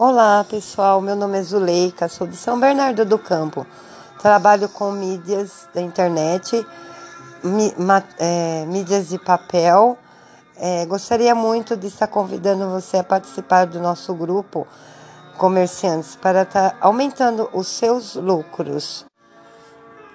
Olá pessoal, meu nome é Zuleika, sou de São Bernardo do Campo. Trabalho com mídias da internet, é, mídias de papel. É, gostaria muito de estar convidando você a participar do nosso grupo comerciantes para estar aumentando os seus lucros.